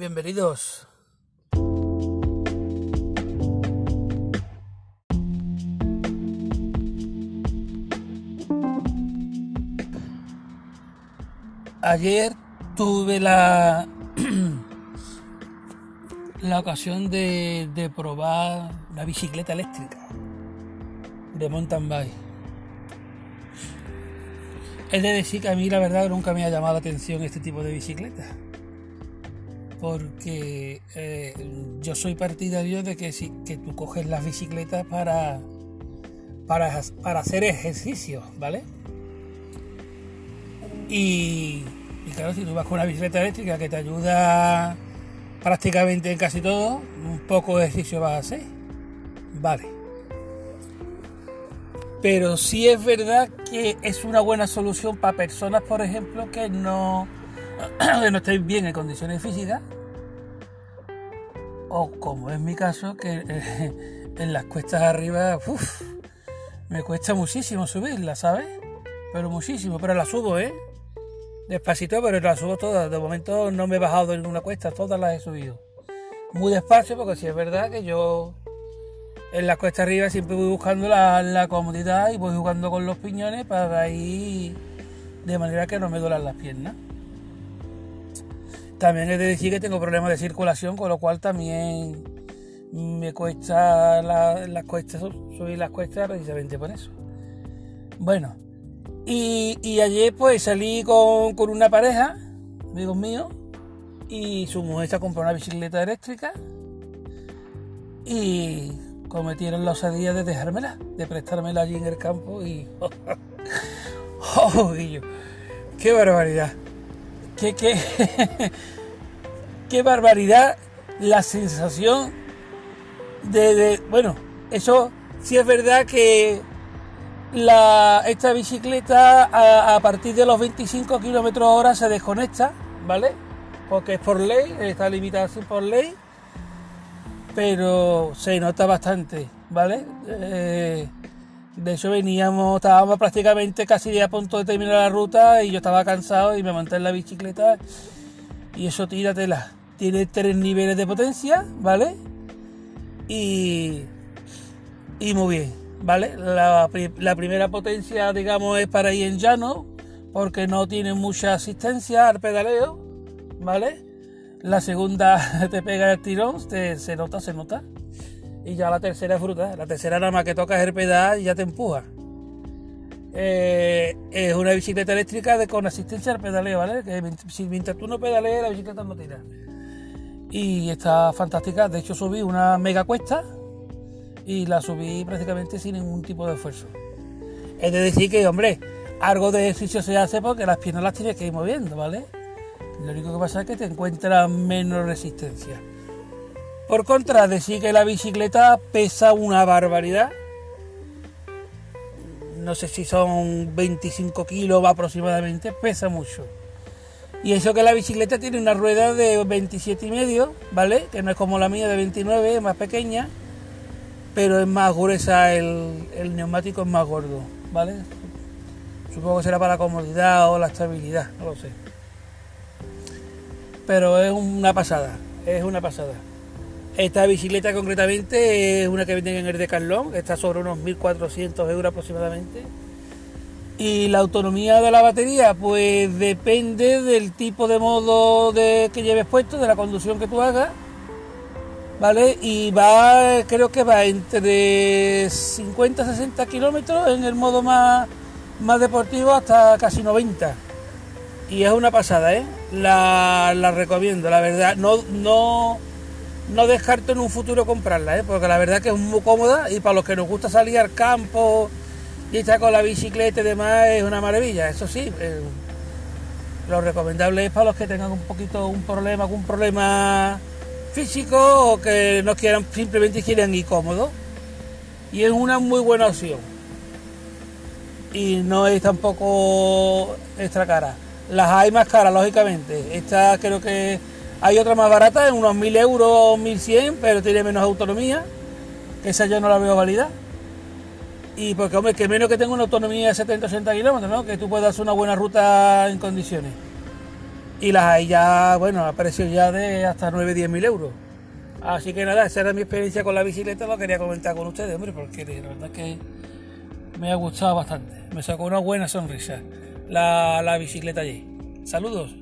Bienvenidos. Ayer tuve la la ocasión de, de probar la bicicleta eléctrica de mountain bike. Es de decir que a mí la verdad nunca me ha llamado la atención este tipo de bicicleta. Porque eh, yo soy partidario de que si que tú coges las bicicletas para, para, para hacer ejercicio, ¿vale? Y, y claro, si tú vas con una bicicleta eléctrica que te ayuda prácticamente en casi todo, un poco de ejercicio vas a hacer. Vale. Pero sí es verdad que es una buena solución para personas, por ejemplo, que no, que no estén bien en condiciones físicas. O como es mi caso, que eh, en las cuestas arriba, me cuesta muchísimo subirla, ¿sabes? Pero muchísimo, pero la subo, ¿eh? Despacito, pero la subo todas. De momento no me he bajado en una cuesta, todas las he subido. Muy despacio, porque sí es verdad que yo en la cuesta arriba siempre voy buscando la, la, comodidad y voy jugando con los piñones para ir de manera que no me duelan las piernas. También he de decir que tengo problemas de circulación, con lo cual también me cuesta la, las cuestas, subir las cuestas precisamente por eso. Bueno, y, ayer pues salí con, con, una pareja, amigos míos, y su mujer se compró una bicicleta eléctrica y cometieron la osadía de dejármela, de prestármela allí en el campo y... ¡Oh, Guillo! ¡Qué barbaridad! ¡Qué, qué, qué barbaridad la sensación de, de... Bueno, eso sí es verdad que la, esta bicicleta a, partir de los 25 kilómetros hora se desconecta, ¿vale? Porque es por ley, está limitada por ley pero se nota bastante, ¿vale? Eh, de hecho veníamos, estábamos prácticamente casi a punto de terminar la ruta y yo estaba cansado y me monté en la bicicleta y eso tíratela. Tiene tres niveles de potencia, ¿vale? Y, y muy bien, ¿vale? La, la primera potencia, digamos, es para ir en llano, porque no tiene mucha asistencia al pedaleo, ¿vale? La segunda te pega el tirón, te, se nota, se nota. Y ya la tercera es fruta. La tercera nada más que tocas el pedal y ya te empuja. Eh, es una bicicleta eléctrica con asistencia al pedaleo, ¿vale? Que si, mientras tú no pedaleas, la bicicleta no tira. Y está fantástica. De hecho, subí una mega cuesta y la subí prácticamente sin ningún tipo de esfuerzo. Es de decir que, hombre, algo de ejercicio se hace porque las piernas las tienes que ir moviendo, ¿vale? Lo único que pasa es que te encuentras menos resistencia. Por contra, decir que la bicicleta pesa una barbaridad. No sé si son 25 kilos aproximadamente, pesa mucho. Y eso que la bicicleta tiene una rueda de 27 y medio, ¿vale? Que no es como la mía de 29, es más pequeña, pero es más gruesa, el, el neumático es más gordo, ¿vale? Supongo que será para la comodidad o la estabilidad, no lo sé pero es una pasada, es una pasada. Esta bicicleta concretamente es una que venden en el Decathlon, está sobre unos 1.400 euros aproximadamente. Y la autonomía de la batería, pues depende del tipo de modo de, que lleves puesto, de la conducción que tú hagas, ¿vale? Y va, creo que va entre 50 60 kilómetros en el modo más, más deportivo hasta casi 90 y es una pasada, ¿eh? La, la, recomiendo, la verdad. No, no, no descarto en un futuro comprarla, ¿eh? Porque la verdad que es muy cómoda y para los que nos gusta salir al campo y estar con la bicicleta y demás es una maravilla. Eso sí, eh, lo recomendable es para los que tengan un poquito un problema, algún problema físico o que no quieran, simplemente quieran ir cómodo. Y es una muy buena opción. Y no es tampoco extra cara. Las hay más caras, lógicamente. Esta creo que hay otra más barata, en unos 1000 euros, 1100, pero tiene menos autonomía. Esa yo no la veo válida. Y porque, hombre, que menos que tenga una autonomía de 70-80 kilómetros, ¿no? Que tú puedas hacer una buena ruta en condiciones. Y las hay ya, bueno, a precios ya de hasta 9-10 mil euros. Así que nada, esa era mi experiencia con la bicicleta, lo quería comentar con ustedes, hombre, porque la verdad es que me ha gustado bastante. Me sacó una buena sonrisa la, la bicicleta allí. Saludos.